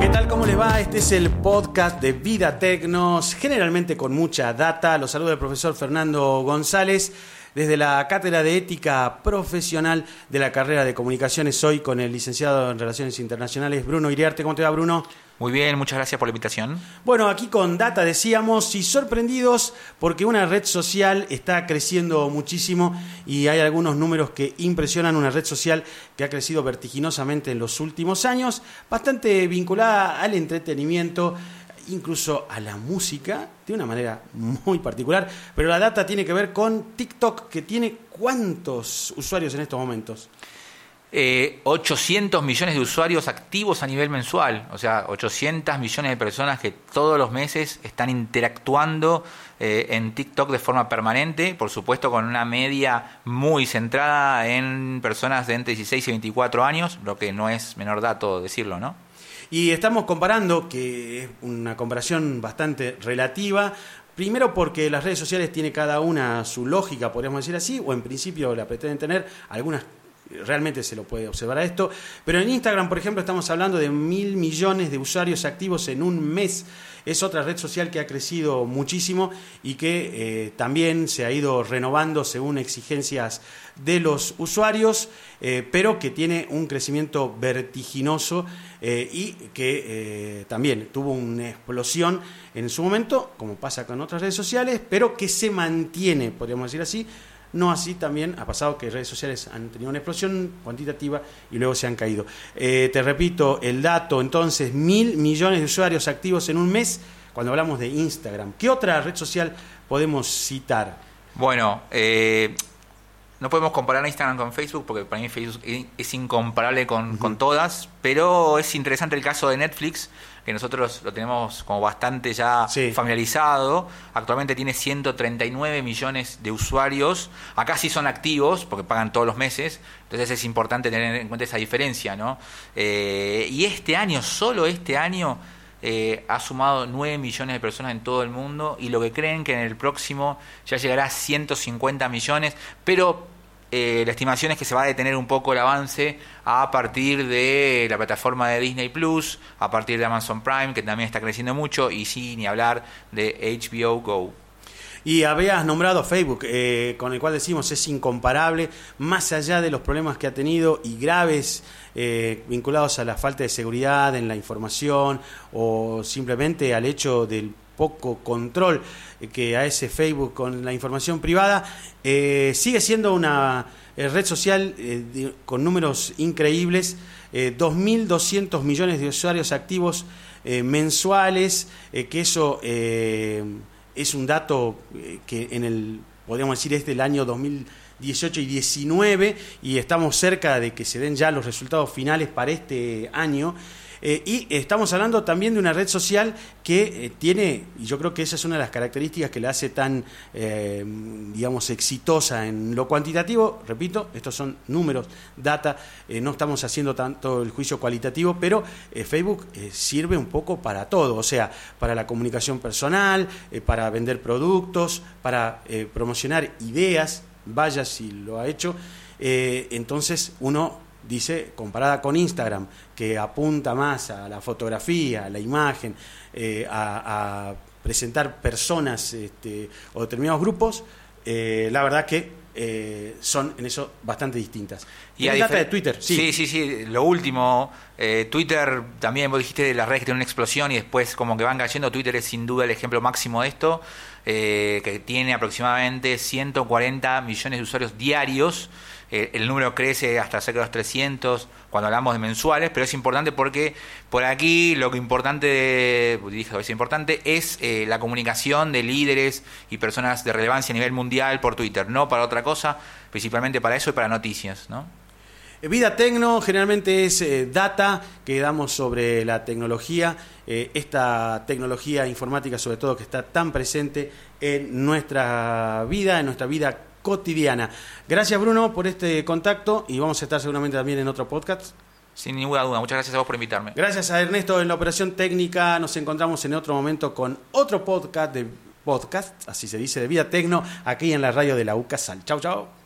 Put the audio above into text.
¿Qué tal? ¿Cómo les va? Este es el podcast de Vida Tecnos, generalmente con mucha data. Los saluda el profesor Fernando González desde la Cátedra de Ética Profesional de la carrera de Comunicaciones, hoy con el licenciado en Relaciones Internacionales Bruno Iriarte. ¿Cómo te va, Bruno? Muy bien, muchas gracias por la invitación. Bueno, aquí con data decíamos y sorprendidos porque una red social está creciendo muchísimo y hay algunos números que impresionan una red social que ha crecido vertiginosamente en los últimos años, bastante vinculada al entretenimiento, incluso a la música, de una manera muy particular, pero la data tiene que ver con TikTok, que tiene cuántos usuarios en estos momentos. Eh, 800 millones de usuarios activos a nivel mensual, o sea, 800 millones de personas que todos los meses están interactuando eh, en TikTok de forma permanente, por supuesto con una media muy centrada en personas de entre 16 y 24 años, lo que no es menor dato decirlo, ¿no? Y estamos comparando, que es una comparación bastante relativa, Primero porque las redes sociales tienen cada una su lógica, podríamos decir así, o en principio la pretenden tener, algunas realmente se lo puede observar a esto. Pero en Instagram, por ejemplo, estamos hablando de mil millones de usuarios activos en un mes. Es otra red social que ha crecido muchísimo y que eh, también se ha ido renovando según exigencias de los usuarios, eh, pero que tiene un crecimiento vertiginoso eh, y que también tuvo una explosión en su momento, como pasa con otras redes sociales, pero que se mantiene, podríamos decir así, no así también ha pasado que redes sociales han tenido una explosión cuantitativa y luego se han caído. Eh, te repito, el dato entonces, mil millones de usuarios activos en un mes cuando hablamos de Instagram. ¿Qué otra red social podemos citar? Bueno, eh, no podemos comparar a Instagram con Facebook porque para mí Facebook es incomparable con, con todas, pero es interesante el caso de Netflix que nosotros lo tenemos como bastante ya familiarizado. Actualmente tiene 139 millones de usuarios. Acá sí son activos porque pagan todos los meses. Entonces es importante tener en cuenta esa diferencia, ¿no? Eh, y este año, solo este año, eh, ha sumado 9 millones de personas en todo el mundo y lo que creen que en el próximo ya llegará a 150 millones, pero eh, la estimación es que se va a detener un poco el avance a partir de la plataforma de Disney Plus, a partir de Amazon Prime, que también está creciendo mucho, y sí, ni hablar de HBO Go. Y habías nombrado Facebook, eh, con el cual decimos es incomparable, más allá de los problemas que ha tenido y graves eh, vinculados a la falta de seguridad en la información o simplemente al hecho del poco control que a ese Facebook con la información privada, eh, sigue siendo una eh, red social eh, con números increíbles, 2.200 millones de usuarios activos mensuales, que eso es un dato que en el, podríamos decir, es del año 2018 y 19 y estamos cerca de que se den ya los resultados finales para este año. Eh, y estamos hablando también de una red social que eh, tiene, y yo creo que esa es una de las características que la hace tan, eh, digamos, exitosa en lo cuantitativo. Repito, estos son números, data, no estamos haciendo tanto el juicio cualitativo, pero Facebook sirve un poco para todo, o sea, para la comunicación personal, para vender productos, para promocionar ideas, vaya si lo ha hecho. entonces uno dice, comparada con Instagram, que apunta más a la fotografía, a la imagen, eh, a, presentar personas este, o determinados grupos, eh, la verdad que eh, son en eso bastante distintas. Y data de Twitter, sí. Sí, sí, Lo último, Twitter también, vos dijiste de las redes que tienen una explosión y después como que van cayendo. Twitter es sin duda el ejemplo máximo de esto, que tiene aproximadamente 140 millones de usuarios diarios. Eh, el número crece hasta cerca de los 300 cuando hablamos de mensuales, pero es importante porque por aquí lo que importante, dije es importante, es eh, la comunicación de líderes y personas de relevancia a nivel mundial por Twitter, no para otra cosa, principalmente para eso y para noticias, ¿no? Eh, Vida Tecno generalmente es data que damos sobre la tecnología, esta tecnología informática sobre todo que está tan presente en nuestra vida, en nuestra vida cotidiana. Gracias Bruno por este contacto y vamos a estar seguramente también en otro podcast. Sin ninguna duda, muchas gracias a vos por invitarme. Gracias a Ernesto en la operación técnica. Nos encontramos en otro momento con otro podcast de podcast, así se dice, de Vida Tecno, aquí en la radio de la UCASAL. Chau, chau.